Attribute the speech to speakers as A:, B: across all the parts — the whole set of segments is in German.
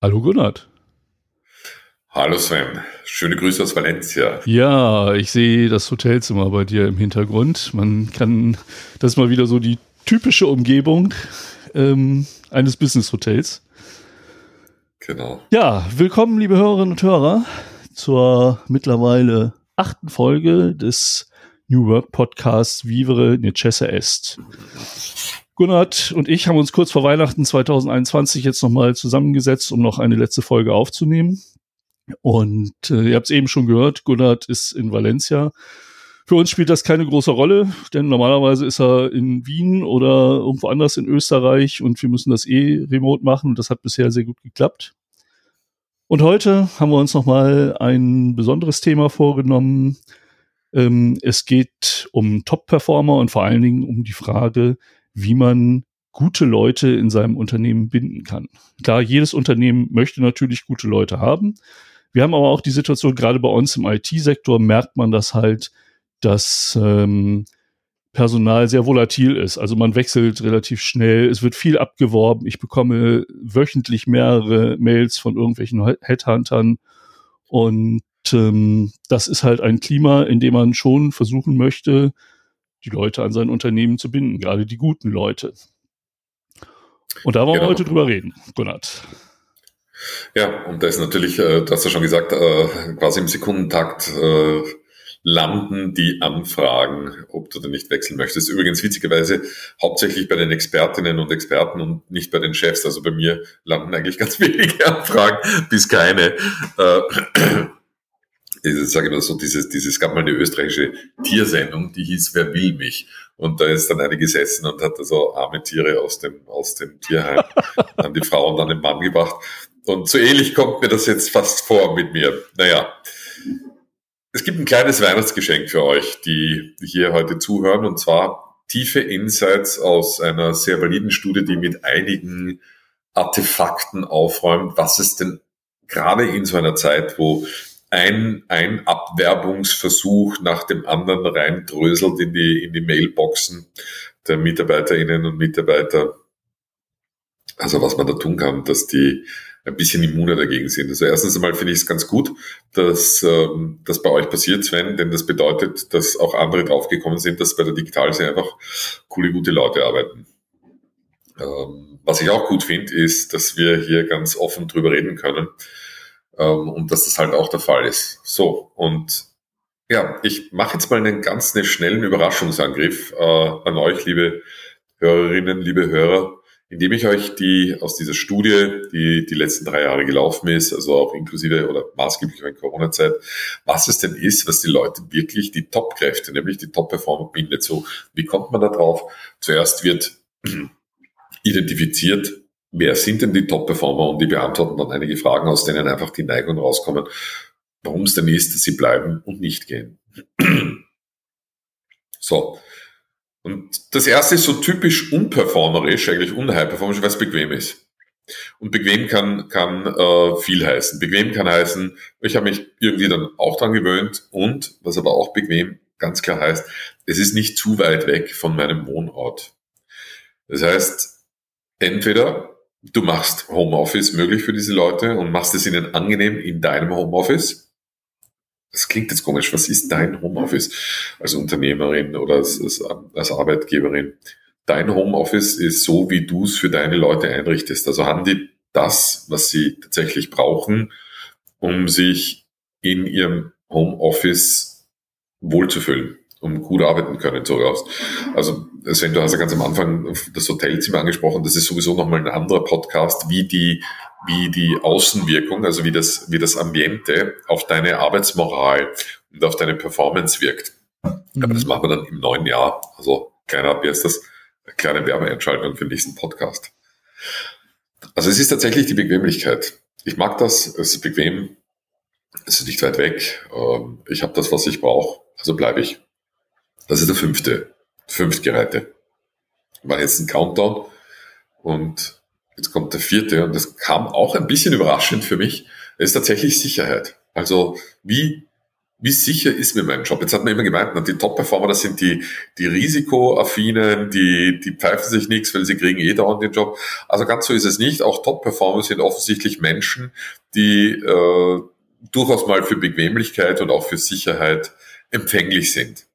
A: Hallo Gunnar.
B: Hallo Sven, schöne Grüße aus Valencia.
A: Ja, ich sehe das Hotelzimmer bei dir im Hintergrund. Man kann, das ist mal wieder so die typische Umgebung ähm, eines Business-Hotels.
B: Genau.
A: Ja, willkommen, liebe Hörerinnen und Hörer, zur mittlerweile achten Folge des New Work Podcasts Vivere Necesse Est. Gunnar und ich haben uns kurz vor Weihnachten 2021 jetzt nochmal zusammengesetzt, um noch eine letzte Folge aufzunehmen. Und äh, ihr habt es eben schon gehört, Gunnar ist in Valencia. Für uns spielt das keine große Rolle, denn normalerweise ist er in Wien oder irgendwo anders in Österreich und wir müssen das eh remote machen und das hat bisher sehr gut geklappt. Und heute haben wir uns nochmal ein besonderes Thema vorgenommen. Ähm, es geht um Top-Performer und vor allen Dingen um die Frage, wie man gute Leute in seinem Unternehmen binden kann. Klar, jedes Unternehmen möchte natürlich gute Leute haben. Wir haben aber auch die Situation, gerade bei uns im IT-Sektor merkt man das halt, dass ähm, Personal sehr volatil ist. Also man wechselt relativ schnell, es wird viel abgeworben. Ich bekomme wöchentlich mehrere Mails von irgendwelchen Headhuntern und ähm, das ist halt ein Klima, in dem man schon versuchen möchte, die Leute an sein Unternehmen zu binden, gerade die guten Leute. Und da wollen genau. wir heute drüber reden, Gunnar.
B: Ja, und da ist natürlich, äh, du hast ja schon gesagt, äh, quasi im Sekundentakt äh, landen die Anfragen, ob du denn nicht wechseln möchtest. Übrigens witzigerweise hauptsächlich bei den Expertinnen und Experten und nicht bei den Chefs. Also bei mir landen eigentlich ganz wenige Anfragen, bis keine. Äh, ich sage immer so, dieses, dieses gab mal eine österreichische Tiersendung, die hieß Wer will mich? Und da ist dann eine gesessen und hat so arme Tiere aus dem, aus dem Tierheim an die Frau und an den Mann gebracht. Und so ähnlich kommt mir das jetzt fast vor mit mir. Naja, es gibt ein kleines Weihnachtsgeschenk für euch, die hier heute zuhören, und zwar tiefe Insights aus einer sehr validen Studie, die mit einigen Artefakten aufräumt, was es denn gerade in so einer Zeit, wo ein, ein Abwerbungsversuch nach dem anderen reindröselt in die, in die Mailboxen der Mitarbeiterinnen und Mitarbeiter. Also was man da tun kann, dass die ein bisschen immuner dagegen sind. Also erstens einmal finde ich es ganz gut, dass ähm, das bei euch passiert, Sven, denn das bedeutet, dass auch andere draufgekommen sind, dass bei der Digitalse einfach coole, gute Leute arbeiten. Ähm, was ich auch gut finde, ist, dass wir hier ganz offen drüber reden können ähm, und dass das halt auch der Fall ist. So, und ja, ich mache jetzt mal einen ganz einen schnellen Überraschungsangriff äh, an euch, liebe Hörerinnen, liebe Hörer indem ich euch die aus dieser Studie, die die letzten drei Jahre gelaufen ist, also auch inklusive oder maßgeblich in Corona-Zeit, was es denn ist, was die Leute wirklich die Top-Kräfte, nämlich die Top-Performer bindet. So, wie kommt man da drauf? Zuerst wird identifiziert, wer sind denn die Top-Performer und die beantworten dann einige Fragen, aus denen einfach die Neigung rauskommen, warum es denn ist, sie bleiben und nicht gehen. so, und das erste ist so typisch unperformerisch, eigentlich unhigh-performerisch, weil es bequem ist. Und bequem kann, kann äh, viel heißen. Bequem kann heißen, ich habe mich irgendwie dann auch dran gewöhnt und, was aber auch bequem ganz klar heißt, es ist nicht zu weit weg von meinem Wohnort. Das heißt, entweder du machst Homeoffice möglich für diese Leute und machst es ihnen angenehm in deinem Homeoffice, das klingt jetzt komisch, was ist dein Homeoffice als Unternehmerin oder als, als, als Arbeitgeberin? Dein Homeoffice ist so, wie du es für deine Leute einrichtest. Also haben die das, was sie tatsächlich brauchen, um sich in ihrem Homeoffice wohlzufühlen, um gut arbeiten können, so aus. Also, Sven, du hast ja ganz am Anfang das Hotelzimmer angesprochen. Das ist sowieso nochmal ein anderer Podcast, wie die wie die Außenwirkung, also wie das, wie das Ambiente auf deine Arbeitsmoral und auf deine Performance wirkt. Mhm. Aber das machen wir dann im neuen Jahr. Also kleiner, wie ist das? Kleine Werbeentscheidung für den nächsten Podcast. Also es ist tatsächlich die Bequemlichkeit. Ich mag das, es ist bequem, es ist nicht weit weg. Ähm, ich habe das, was ich brauche, also bleibe ich. Das ist der fünfte, fünftgereihte. War jetzt ein Countdown und Jetzt kommt der vierte und das kam auch ein bisschen überraschend für mich. Es ist tatsächlich Sicherheit. Also wie wie sicher ist mir mein Job? Jetzt hat man immer gemeint, die Top-Performer, das sind die, die Risikoaffinen, die, die pfeifen sich nichts, weil sie kriegen eh dauernd den Job. Also ganz so ist es nicht. Auch Top-Performer sind offensichtlich Menschen, die äh, durchaus mal für Bequemlichkeit und auch für Sicherheit empfänglich sind.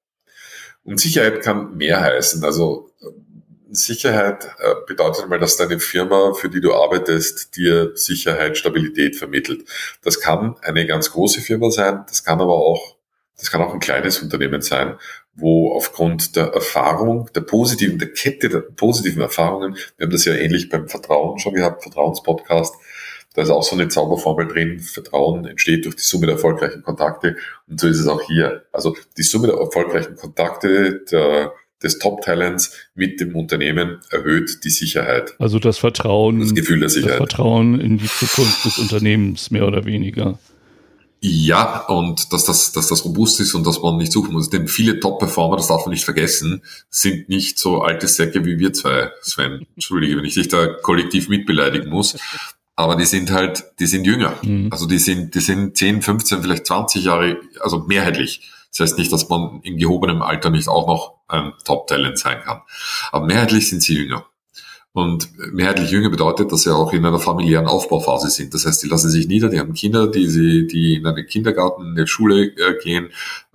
B: Und Sicherheit kann mehr heißen. Also Sicherheit äh, bedeutet mal, dass deine Firma, für die du arbeitest, dir Sicherheit, Stabilität vermittelt. Das kann eine ganz große Firma sein, das kann aber auch, das kann auch ein kleines Unternehmen sein, wo aufgrund der Erfahrung, der positiven, der Kette der positiven Erfahrungen, wir haben das ja ähnlich beim Vertrauen schon gehabt, Vertrauenspodcast, da ist auch so eine Zauberformel drin. Vertrauen entsteht durch die Summe der erfolgreichen Kontakte. Und so ist es auch hier. Also die Summe der erfolgreichen Kontakte, der des Top-Talents mit dem Unternehmen erhöht die Sicherheit.
A: Also das Vertrauen,
B: das Gefühl der Sicherheit.
A: Das Vertrauen in die Zukunft des Unternehmens, mehr oder weniger.
B: Ja, und dass das, dass das robust ist und dass man nicht suchen muss. Denn viele Top-Performer, das darf man nicht vergessen, sind nicht so alte Säcke wie wir zwei, Sven. Entschuldige, wenn ich dich da kollektiv mitbeleidigen muss. Aber die sind halt, die sind jünger. Mhm. Also die sind, die sind 10, 15, vielleicht 20 Jahre, also mehrheitlich das heißt nicht, dass man in gehobenem Alter nicht auch noch ein Top-Talent sein kann. Aber mehrheitlich sind sie jünger. Und mehrheitlich jünger bedeutet, dass sie auch in einer familiären Aufbauphase sind. Das heißt, die lassen sich nieder, die haben Kinder, die, sie, die in einen Kindergarten, in eine Schule äh, gehen,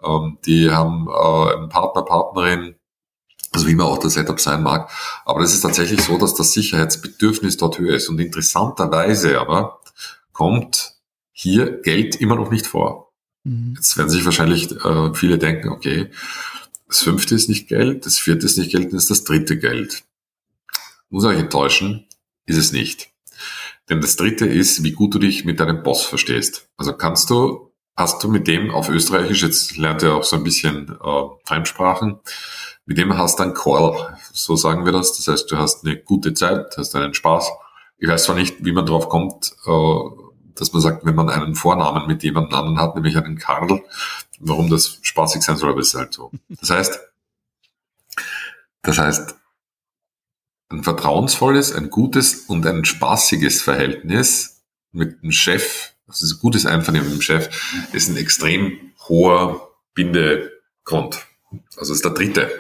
B: ähm, die haben äh, einen Partner, Partnerin, also wie man auch das Setup sein mag. Aber es ist tatsächlich so, dass das Sicherheitsbedürfnis dort höher ist. Und interessanterweise aber kommt hier Geld immer noch nicht vor. Mhm. Jetzt werden sich wahrscheinlich äh, viele denken, okay, das fünfte ist nicht Geld, das vierte ist nicht Geld, dann ist das dritte Geld. Muss euch enttäuschen, ist es nicht. Denn das dritte ist, wie gut du dich mit deinem Boss verstehst. Also kannst du, hast du mit dem auf Österreichisch, jetzt lernt ihr auch so ein bisschen äh, Fremdsprachen, mit dem hast du einen Call, so sagen wir das. Das heißt, du hast eine gute Zeit, hast einen Spaß. Ich weiß zwar nicht, wie man drauf kommt, äh, dass man sagt, wenn man einen Vornamen mit jemandem anderen hat, nämlich einen Karl, warum das spaßig sein soll, aber ist halt so. Das heißt, das heißt, ein vertrauensvolles, ein gutes und ein spaßiges Verhältnis mit dem Chef, also ein gutes Einvernehmen mit dem Chef, ist ein extrem hoher Bindegrund. Also ist der dritte.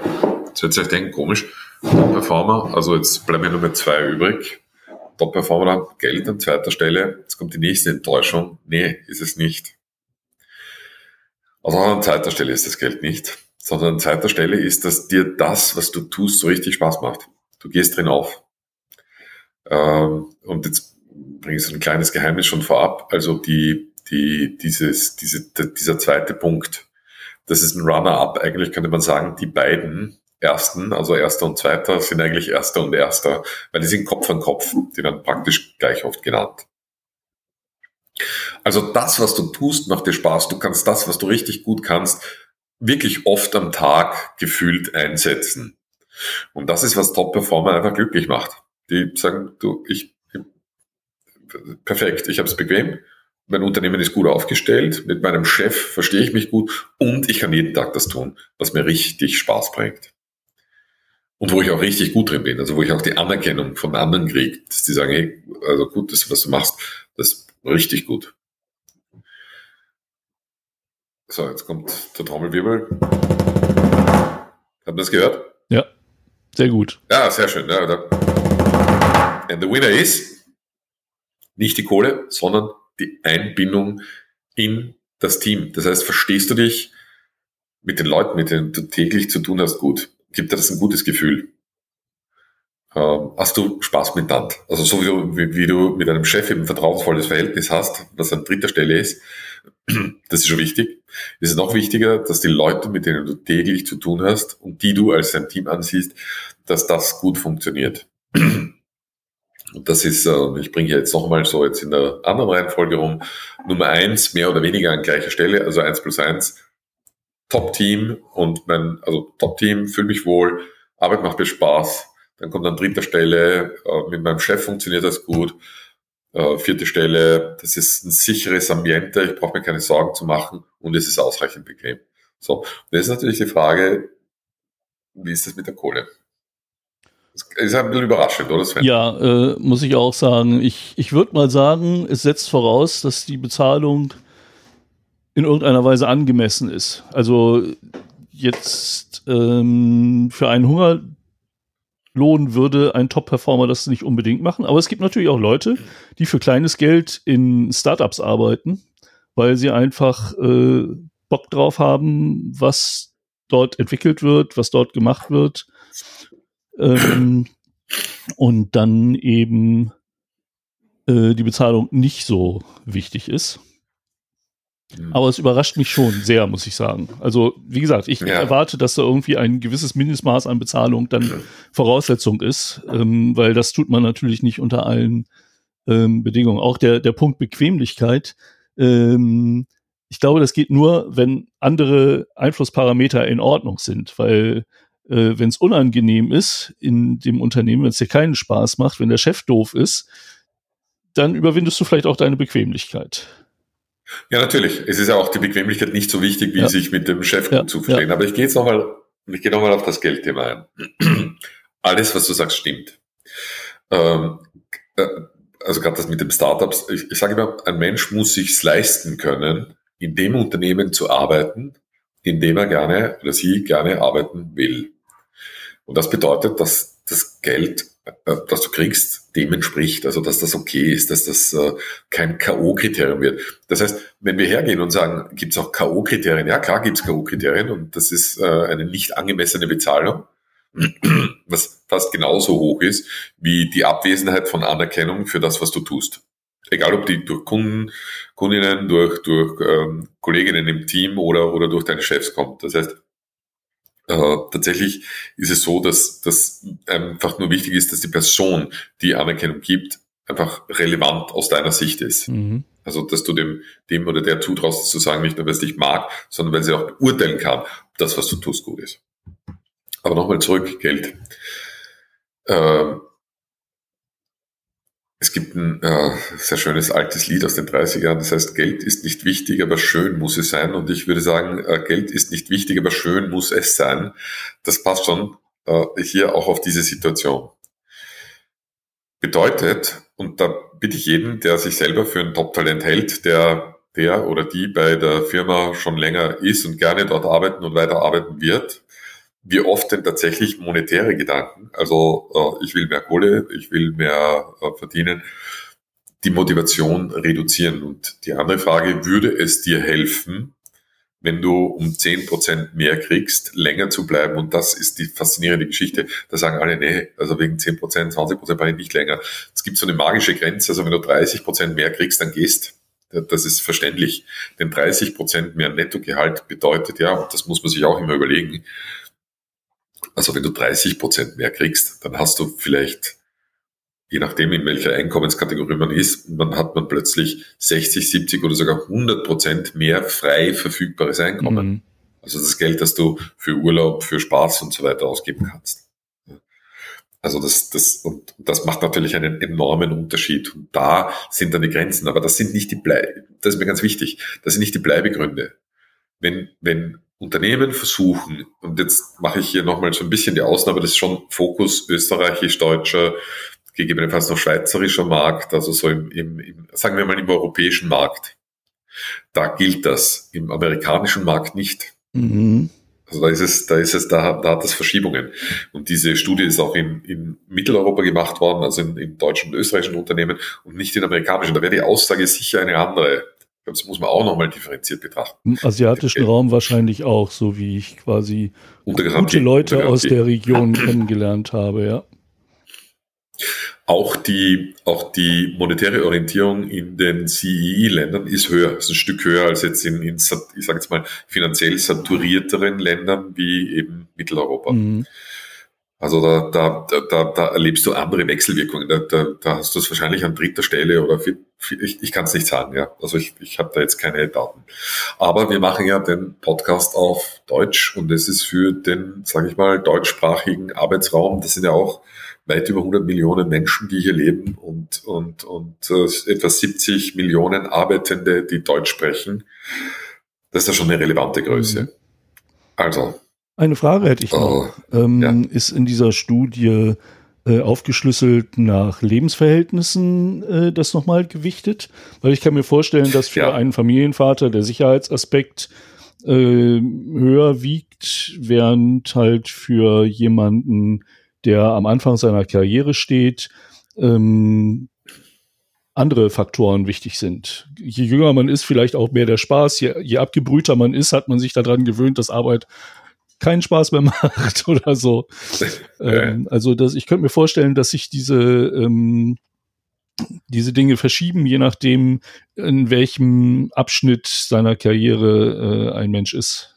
B: Jetzt wird sich euch denken, komisch, Performer, also jetzt bleiben ja nur mehr zwei übrig. Top-Performer Geld an zweiter Stelle. Jetzt kommt die nächste Enttäuschung. Nee, ist es nicht. Also an zweiter Stelle ist das Geld nicht, sondern an zweiter Stelle ist, dass dir das, was du tust, so richtig Spaß macht. Du gehst drin auf. Ähm, und jetzt bringe ich so ein kleines Geheimnis schon vorab. Also die, die, dieses, diese, dieser zweite Punkt, das ist ein Runner-up. Eigentlich könnte man sagen, die beiden ersten, also erster und zweiter, sind eigentlich erster und erster, weil die sind Kopf an Kopf, die werden praktisch gleich oft genannt. Also das, was du tust, macht dir Spaß. Du kannst das, was du richtig gut kannst, wirklich oft am Tag gefühlt einsetzen. Und das ist, was Top-Performer einfach glücklich macht. Die sagen, du, ich, perfekt, ich habe es bequem, mein Unternehmen ist gut aufgestellt, mit meinem Chef verstehe ich mich gut und ich kann jeden Tag das tun, was mir richtig Spaß bringt. Und wo ich auch richtig gut drin bin, also wo ich auch die Anerkennung von anderen kriege, dass die sagen, hey, also gut, das, was du machst, das ist richtig gut. So, jetzt kommt der Trommelwirbel. Haben das gehört?
A: Ja, sehr gut.
B: Ja, sehr schön. Ja. And the winner is nicht die Kohle, sondern die Einbindung in das Team. Das heißt, verstehst du dich mit den Leuten, mit denen du täglich zu tun hast, gut gibt dir das ein gutes Gefühl. Ähm, hast du Spaß miteinander? Also so wie, wie, du mit einem Chef eben ein vertrauensvolles Verhältnis hast, was an dritter Stelle ist, das ist schon wichtig. Es ist noch wichtiger, dass die Leute, mit denen du täglich zu tun hast und die du als dein Team ansiehst, dass das gut funktioniert. Und das ist, äh, ich bringe jetzt nochmal so jetzt in der anderen Reihenfolge rum, Nummer eins, mehr oder weniger an gleicher Stelle, also eins plus eins, Top-Team und mein, also Top-Team, fühle mich wohl, Arbeit macht mir Spaß. Dann kommt an dritter Stelle, äh, mit meinem Chef funktioniert das gut. Äh, vierte Stelle, das ist ein sicheres Ambiente, ich brauche mir keine Sorgen zu machen und es ist ausreichend bequem. So, und jetzt ist natürlich die Frage, wie ist das mit der Kohle? Ist ein bisschen überraschend, oder Sven?
A: Ja, äh, muss ich auch sagen. Ich, ich würde mal sagen, es setzt voraus, dass die Bezahlung in irgendeiner Weise angemessen ist. Also jetzt ähm, für einen Hungerlohn würde ein Top-Performer das nicht unbedingt machen. Aber es gibt natürlich auch Leute, die für kleines Geld in Startups arbeiten, weil sie einfach äh, Bock drauf haben, was dort entwickelt wird, was dort gemacht wird. Ähm, und dann eben äh, die Bezahlung nicht so wichtig ist. Mhm. Aber es überrascht mich schon sehr, muss ich sagen. Also, wie gesagt, ich ja. erwarte, dass da irgendwie ein gewisses Mindestmaß an Bezahlung dann Voraussetzung ist, ähm, weil das tut man natürlich nicht unter allen ähm, Bedingungen. Auch der, der Punkt Bequemlichkeit, ähm, ich glaube, das geht nur, wenn andere Einflussparameter in Ordnung sind, weil äh, wenn es unangenehm ist in dem Unternehmen, wenn es dir keinen Spaß macht, wenn der Chef doof ist, dann überwindest du vielleicht auch deine Bequemlichkeit.
B: Ja, natürlich. Es ist ja auch die Bequemlichkeit nicht so wichtig, wie ja. sich mit dem Chef ja, zu verstehen. Ja. Aber ich gehe jetzt nochmal, ich gehe nochmal auf das Geldthema ein. Alles, was du sagst, stimmt. Ähm, äh, also gerade das mit den Startups. Ich, ich sage immer, ein Mensch muss sich's leisten können, in dem Unternehmen zu arbeiten, in dem er gerne oder sie gerne arbeiten will. Und das bedeutet, dass das Geld äh, das du kriegst, dem entspricht, also dass das okay ist, dass das äh, kein K.O.-Kriterium wird. Das heißt, wenn wir hergehen und sagen, gibt es auch K.O.-Kriterien? Ja, klar gibt es K.O.-Kriterien und das ist äh, eine nicht angemessene Bezahlung, was fast genauso hoch ist wie die Abwesenheit von Anerkennung für das, was du tust. Egal ob die durch Kunden, Kundinnen, durch, durch ähm, Kolleginnen im Team oder, oder durch deine Chefs kommt. Das heißt, äh, tatsächlich ist es so, dass dass einfach nur wichtig ist, dass die Person, die Anerkennung gibt, einfach relevant aus deiner Sicht ist. Mhm. Also, dass du dem, dem oder der zutraust, zu sagen, nicht nur, weil es dich mag, sondern weil sie auch beurteilen kann, ob das, was du tust, gut ist. Aber nochmal zurück, Geld. Ähm, es gibt ein äh, sehr schönes altes Lied aus den 30ern, das heißt, Geld ist nicht wichtig, aber schön muss es sein. Und ich würde sagen, äh, Geld ist nicht wichtig, aber schön muss es sein. Das passt schon äh, hier auch auf diese Situation. Bedeutet, und da bitte ich jeden, der sich selber für ein Top-Talent hält, der, der oder die bei der Firma schon länger ist und gerne dort arbeiten und weiter arbeiten wird, wie oft denn tatsächlich monetäre Gedanken, also äh, ich will mehr Kohle, ich will mehr äh, verdienen, die Motivation reduzieren. Und die andere Frage, würde es dir helfen, wenn du um zehn Prozent mehr kriegst, länger zu bleiben? Und das ist die faszinierende Geschichte. Da sagen alle, nee, also wegen zehn Prozent, 20 Prozent ich nicht länger. Es gibt so eine magische Grenze, also wenn du 30 Prozent mehr kriegst, dann gehst. Das ist verständlich. Denn 30 Prozent mehr Nettogehalt bedeutet ja, und das muss man sich auch immer überlegen, also wenn du 30 Prozent mehr kriegst, dann hast du vielleicht, je nachdem in welcher Einkommenskategorie man ist, dann hat man plötzlich 60, 70 oder sogar 100 Prozent mehr frei verfügbares Einkommen. Mhm. Also das Geld, das du für Urlaub, für Spaß und so weiter ausgeben kannst. Also das, das, und das macht natürlich einen enormen Unterschied. Und da sind dann die Grenzen. Aber das sind nicht die Blei, das ist mir ganz wichtig, das sind nicht die Bleibegründe. Wenn, wenn Unternehmen versuchen, und jetzt mache ich hier nochmal so ein bisschen die Ausnahme, das ist schon Fokus österreichisch-deutscher, gegebenenfalls noch schweizerischer Markt, also so im, im, im, sagen wir mal im europäischen Markt. Da gilt das, im amerikanischen Markt nicht. Mhm. Also da ist es, da ist es, da, da hat es Verschiebungen. Und diese Studie ist auch in, in Mitteleuropa gemacht worden, also in, in deutschen und österreichischen Unternehmen und nicht in amerikanischen. Da wäre die Aussage sicher eine andere das muss man auch nochmal differenziert betrachten.
A: Im asiatischen okay. Raum wahrscheinlich auch, so wie ich quasi gute Leute aus der Region kennengelernt habe, ja.
B: Auch die, auch die monetäre Orientierung in den CEE-Ländern ist höher, ist ein Stück höher als jetzt in, in ich sage jetzt mal, finanziell saturierteren Ländern wie eben Mitteleuropa. Mhm. Also da, da, da, da erlebst du andere Wechselwirkungen. Da, da, da hast du es wahrscheinlich an dritter Stelle oder viel, viel, ich, ich kann es nicht sagen, ja. Also ich, ich habe da jetzt keine Daten. Aber wir machen ja den Podcast auf Deutsch und es ist für den, sage ich mal, deutschsprachigen Arbeitsraum, das sind ja auch weit über 100 Millionen Menschen, die hier leben und, und, und äh, etwa 70 Millionen Arbeitende, die Deutsch sprechen. Das ist ja schon eine relevante Größe. Mhm. Also,
A: eine Frage hätte ich noch. Oh, ähm, ja. Ist in dieser Studie äh, aufgeschlüsselt nach Lebensverhältnissen äh, das nochmal gewichtet? Weil ich kann mir vorstellen, dass für ja. einen Familienvater der Sicherheitsaspekt äh, höher wiegt, während halt für jemanden, der am Anfang seiner Karriere steht, ähm, andere Faktoren wichtig sind. Je jünger man ist, vielleicht auch mehr der Spaß. Je, je abgebrühter man ist, hat man sich daran gewöhnt, dass Arbeit keinen Spaß mehr macht oder so. ähm, also das, ich könnte mir vorstellen, dass sich diese ähm, diese Dinge verschieben, je nachdem, in welchem Abschnitt seiner Karriere äh, ein Mensch ist.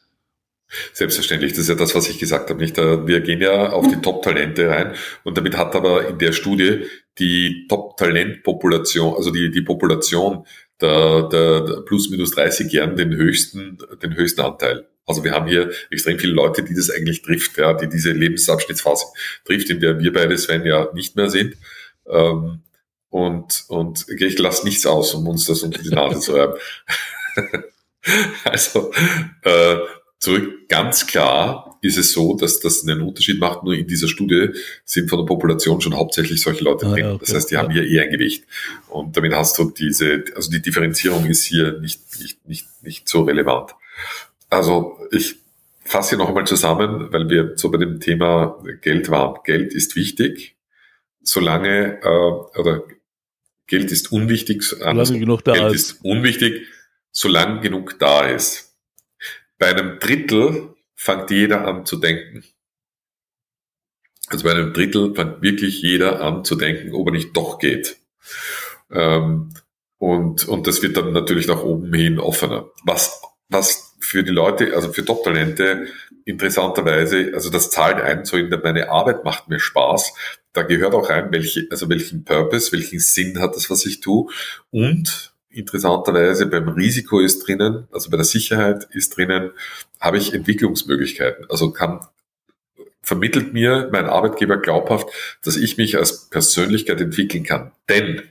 B: Selbstverständlich, das ist ja das, was ich gesagt habe. Nicht? Wir gehen ja auf die Top-Talente rein und damit hat aber in der Studie die Top-Talent-Population, also die, die Population der, der, der plus minus 30 Jahren den höchsten, den höchsten Anteil. Also wir haben hier extrem viele Leute, die das eigentlich trifft, ja, die diese Lebensabschnittsphase trifft, in der wir beide, Sven, ja nicht mehr sind. Ähm, und, und ich lasse nichts aus, um uns das unter die Nase zu reiben. also äh, zurück, ganz klar ist es so, dass das einen Unterschied macht. Nur in dieser Studie sind von der Population schon hauptsächlich solche Leute ah, drin. Okay. Das heißt, die haben hier eher ein Gewicht. Und damit hast du diese, also die Differenzierung ist hier nicht, nicht, nicht, nicht so relevant. Also ich fasse hier noch einmal zusammen, weil wir so bei dem Thema Geld waren. Geld ist wichtig, solange, äh, oder Geld ist unwichtig,
A: solange genug da
B: Geld ist. ist unwichtig, solange genug da ist. Bei einem Drittel fängt jeder an zu denken. Also bei einem Drittel fängt wirklich jeder an zu denken, ob er nicht doch geht. Ähm, und, und das wird dann natürlich nach oben hin offener. Was, was für die Leute, also für Top-Talente interessanterweise, also das zahlt ein, so in der, meine Arbeit macht mir Spaß, da gehört auch rein, welche, also welchen Purpose, welchen Sinn hat das, was ich tue. Und interessanterweise beim Risiko ist drinnen, also bei der Sicherheit ist drinnen, habe ich Entwicklungsmöglichkeiten. Also kann vermittelt mir mein Arbeitgeber glaubhaft, dass ich mich als Persönlichkeit entwickeln kann. Denn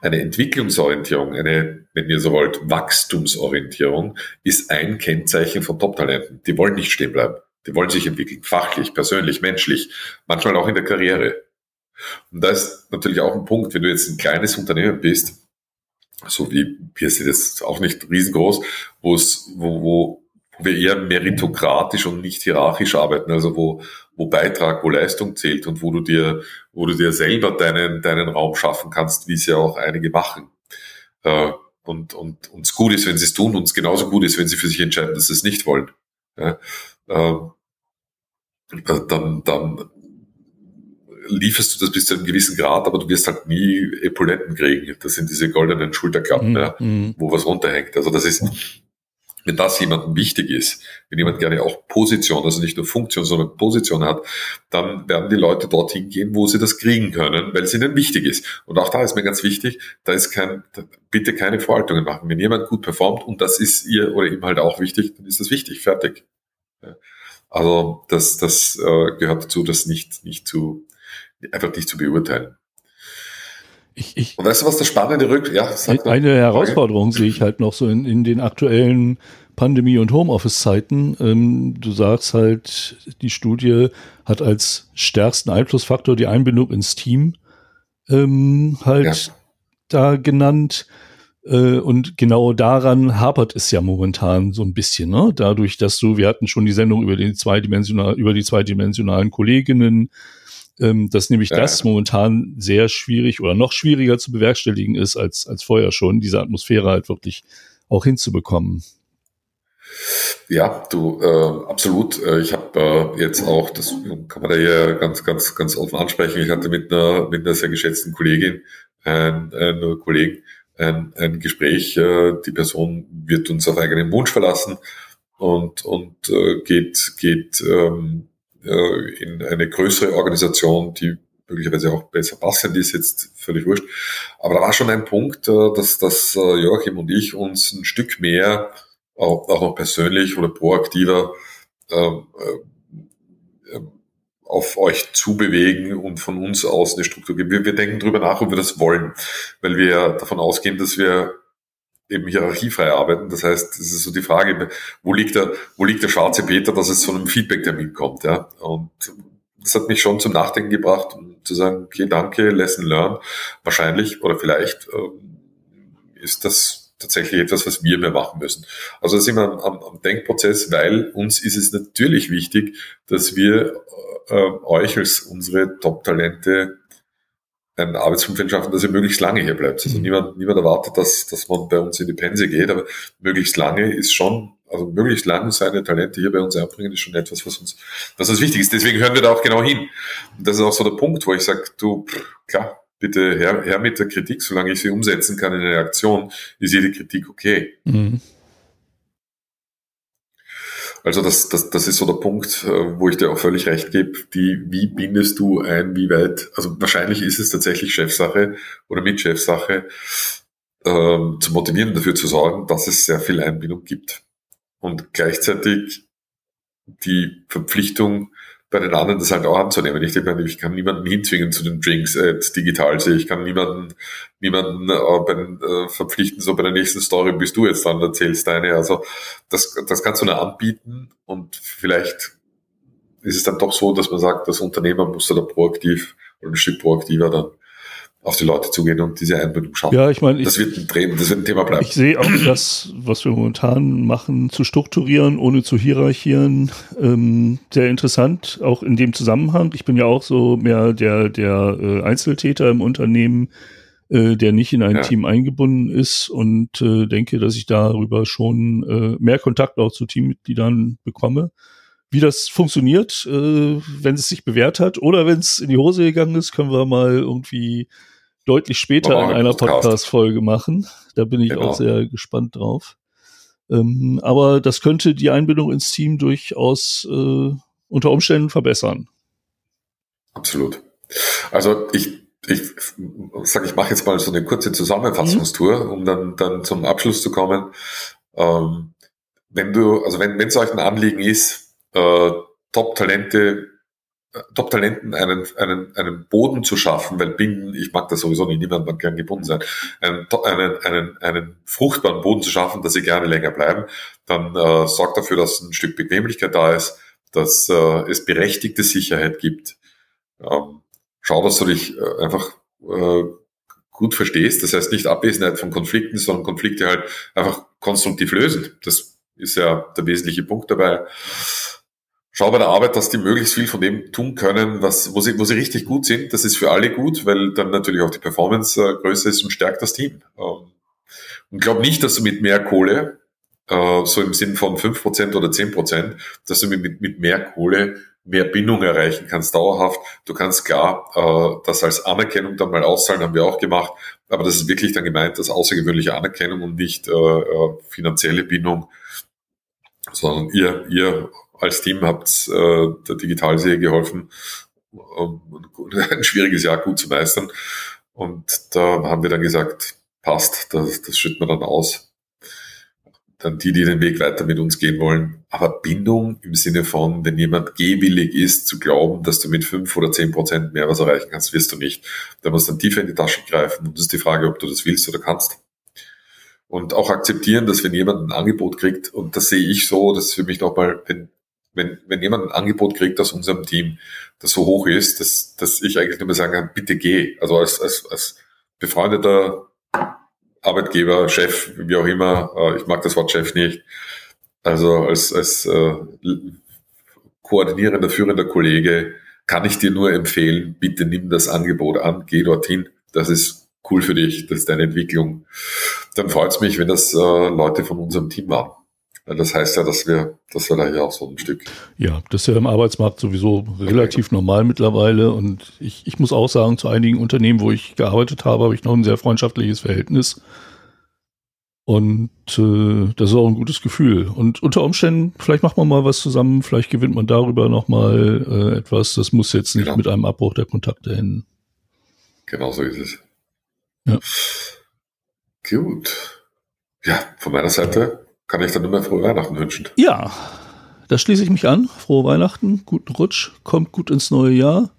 B: eine Entwicklungsorientierung, eine, wenn ihr so wollt, Wachstumsorientierung ist ein Kennzeichen von Top-Talenten. Die wollen nicht stehen bleiben. Die wollen sich entwickeln, fachlich, persönlich, menschlich, manchmal auch in der Karriere. Und da ist natürlich auch ein Punkt, wenn du jetzt ein kleines Unternehmen bist, so wie PSC das auch nicht riesengroß, wo es, wo, wo, wo wir eher meritokratisch und nicht hierarchisch arbeiten, also wo, wo Beitrag, wo Leistung zählt und wo du dir, wo du dir selber deinen, deinen Raum schaffen kannst, wie es ja auch einige machen. Äh, und, und uns gut ist, wenn sie es tun, und es genauso gut ist, wenn sie für sich entscheiden, dass sie es nicht wollen. Ja, ähm, äh, dann, dann lieferst du das bis zu einem gewissen Grad, aber du wirst halt nie Epauletten kriegen. Das sind diese goldenen Schulterklappen, mm, ja, mm. wo was runterhängt. Also das ist, wenn das jemandem wichtig ist, wenn jemand gerne auch Position, also nicht nur Funktion, sondern Position hat, dann werden die Leute dorthin gehen, wo sie das kriegen können, weil es ihnen wichtig ist. Und auch da ist mir ganz wichtig, da ist kein, bitte keine Vorhaltungen machen. Wenn jemand gut performt und das ist ihr oder ihm halt auch wichtig, dann ist das wichtig, fertig. Also das, das äh, gehört dazu, das nicht, nicht zu, einfach nicht zu beurteilen.
A: Ich, ich,
B: Und weißt du, was das spannende Rück? Ja,
A: eine. Herausforderung sehe ich halt noch so in, in den aktuellen Pandemie- und Homeoffice-Zeiten. Ähm, du sagst halt, die Studie hat als stärksten Einflussfaktor die Einbindung ins Team ähm, halt ja. da genannt. Äh, und genau daran hapert es ja momentan so ein bisschen, ne? Dadurch, dass du, wir hatten schon die Sendung über die zweidimensional, über die zweidimensionalen Kolleginnen, ähm, dass nämlich ja. das momentan sehr schwierig oder noch schwieriger zu bewerkstelligen ist als, als vorher schon, diese Atmosphäre halt wirklich auch hinzubekommen.
B: Ja, du, äh, absolut. Äh, ich habe äh, jetzt auch, das kann man da hier ganz, ganz, ganz offen ansprechen. Ich hatte mit einer, mit einer sehr geschätzten Kollegin, äh, äh, Kollegen, ein, ein Gespräch. Äh, die Person wird uns auf eigenen Wunsch verlassen und, und äh, geht, geht ähm, äh, in eine größere Organisation, die möglicherweise auch besser passend ist, jetzt völlig wurscht. Aber da war schon ein Punkt, äh, dass, dass äh, Joachim und ich uns ein Stück mehr, auch, auch noch persönlich oder proaktiver, ähm, äh, auf euch zubewegen und von uns aus eine Struktur geben. Wir, wir denken drüber nach, ob wir das wollen, weil wir davon ausgehen, dass wir eben hierarchiefrei arbeiten. Das heißt, es ist so die Frage, wo liegt der, wo liegt der schwarze Peter, dass es zu einem Feedback-Termin kommt, ja? Und das hat mich schon zum Nachdenken gebracht, um zu sagen, okay, danke, lesson learned. Wahrscheinlich oder vielleicht äh, ist das tatsächlich etwas, was wir mehr machen müssen. Also sind wir am, am Denkprozess, weil uns ist es natürlich wichtig, dass wir äh, euch als unsere Top-Talente ein Arbeitsumfeld schaffen, dass ihr möglichst lange hier bleibt. Also mhm. niemand, niemand erwartet, dass, dass man bei uns in die Pense geht, aber möglichst lange ist schon, also möglichst lang seine Talente hier bei uns einbringen, ist schon etwas, was uns, was uns wichtig ist. Deswegen hören wir da auch genau hin. Und das ist auch so der Punkt, wo ich sage, du, klar, bitte her, her mit der Kritik, solange ich sie umsetzen kann in eine Aktion, ist jede Kritik okay. Mhm. Also das, das, das ist so der Punkt, äh, wo ich dir auch völlig recht gebe. Die, wie bindest du ein, wie weit, also wahrscheinlich ist es tatsächlich Chefsache oder Mitchefsache, ähm, zu motivieren, dafür zu sorgen, dass es sehr viel Einbindung gibt. Und gleichzeitig die Verpflichtung, bei den anderen das halt auch anzunehmen. Ich denke, ich kann niemanden hinzwingen zu den Drinks äh, digital. Ich kann niemanden, niemanden äh, bei äh, verpflichten, so bei der nächsten Story bist du jetzt dann, erzählst deine. Also das, das kannst du nur anbieten und vielleicht ist es dann doch so, dass man sagt, das Unternehmer muss da proaktiv oder ein Stück proaktiver dann auf die Leute zugehen und diese Einbindung schaffen.
A: Ja, ich meine,
B: das wird ein Dreh, das wird ein Thema bleiben.
A: Ich sehe auch das, was wir momentan machen, zu strukturieren, ohne zu hierarchieren, ähm, sehr interessant, auch in dem Zusammenhang. Ich bin ja auch so mehr der, der äh, Einzeltäter im Unternehmen, äh, der nicht in ein ja. Team eingebunden ist und äh, denke, dass ich darüber schon äh, mehr Kontakt auch zu Teammitgliedern bekomme wie das funktioniert, äh, wenn es sich bewährt hat oder wenn es in die Hose gegangen ist, können wir mal irgendwie deutlich später in einer Podcast-Folge machen. Da bin ich genau. auch sehr gespannt drauf. Ähm, aber das könnte die Einbindung ins Team durchaus äh, unter Umständen verbessern.
B: Absolut. Also ich, ich sage, ich mache jetzt mal so eine kurze Zusammenfassungstour, mhm. um dann, dann zum Abschluss zu kommen. Ähm, wenn du, also wenn es euch ein Anliegen ist, äh, Top-Talente Top-Talenten einen, einen, einen Boden zu schaffen, weil Binden, ich mag das sowieso nicht, niemand mag gern gebunden sein, einen, einen, einen, einen fruchtbaren Boden zu schaffen, dass sie gerne länger bleiben, dann äh, sorgt dafür, dass ein Stück Bequemlichkeit da ist, dass äh, es berechtigte Sicherheit gibt. Ähm, schau, dass du dich äh, einfach äh, gut verstehst, das heißt nicht Abwesenheit von Konflikten, sondern Konflikte halt einfach konstruktiv lösen. Das ist ja der wesentliche Punkt dabei schau bei der Arbeit, dass die möglichst viel von dem tun können, was, wo sie, wo sie richtig gut sind. Das ist für alle gut, weil dann natürlich auch die Performance äh, größer ist und stärkt das Team. Ähm, und glaub nicht, dass du mit mehr Kohle, äh, so im Sinn von fünf Prozent oder zehn Prozent, dass du mit, mit mehr Kohle mehr Bindung erreichen kannst, dauerhaft. Du kannst klar äh, das als Anerkennung dann mal auszahlen, haben wir auch gemacht. Aber das ist wirklich dann gemeint, das außergewöhnliche Anerkennung und nicht äh, äh finanzielle Bindung, sondern ihr, ihr als Team habt äh, der Digitalserie geholfen, um ein schwieriges Jahr gut zu meistern. Und da haben wir dann gesagt, passt, das, das schütten wir dann aus. Dann die, die den Weg weiter mit uns gehen wollen. Aber Bindung im Sinne von, wenn jemand gehwillig ist, zu glauben, dass du mit fünf oder zehn Prozent mehr was erreichen kannst, wirst du nicht. Da musst du dann tiefer in die Tasche greifen. Und das ist die Frage, ob du das willst oder kannst und auch akzeptieren, dass wenn jemand ein Angebot kriegt, und das sehe ich so, das ist für mich nochmal, wenn wenn, wenn jemand ein Angebot kriegt aus unserem Team, das so hoch ist, dass, dass ich eigentlich nur mal sagen kann, bitte geh. Also als, als, als befreundeter Arbeitgeber, Chef, wie auch immer, äh, ich mag das Wort Chef nicht, also als, als äh, koordinierender, führender Kollege kann ich dir nur empfehlen, bitte nimm das Angebot an, geh dorthin, das ist cool für dich, das ist deine Entwicklung. Dann freut es mich, wenn das äh, Leute von unserem Team waren. Das heißt ja, dass wir, dass wir da hier auch so ein Stück.
A: Ja, das ist ja im Arbeitsmarkt sowieso relativ normal mittlerweile. Und ich, ich muss auch sagen, zu einigen Unternehmen, wo ich gearbeitet habe, habe ich noch ein sehr freundschaftliches Verhältnis. Und äh, das ist auch ein gutes Gefühl. Und unter Umständen, vielleicht macht man mal was zusammen, vielleicht gewinnt man darüber nochmal äh, etwas. Das muss jetzt nicht genau. mit einem Abbruch der Kontakte enden.
B: Genau so ist es. Ja. Gut. Ja, von meiner Seite kann ich dann immer frohe Weihnachten wünschen.
A: Ja, da schließe ich mich an. Frohe Weihnachten, guten Rutsch, kommt gut ins neue Jahr.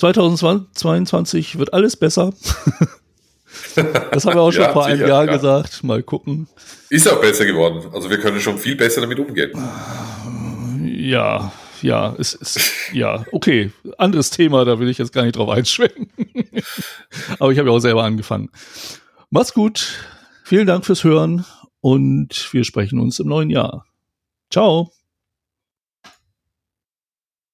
A: 2022 wird alles besser. das haben wir auch schon ja, vor einem Jahr ja. gesagt. Mal gucken.
B: Ist auch besser geworden. Also wir können schon viel besser damit umgehen.
A: Ja, ja, es ist, ja, okay. Anderes Thema, da will ich jetzt gar nicht drauf einschwenken. Aber ich habe ja auch selber angefangen. Macht's gut. Vielen Dank fürs Hören und wir sprechen uns im neuen Jahr. Ciao.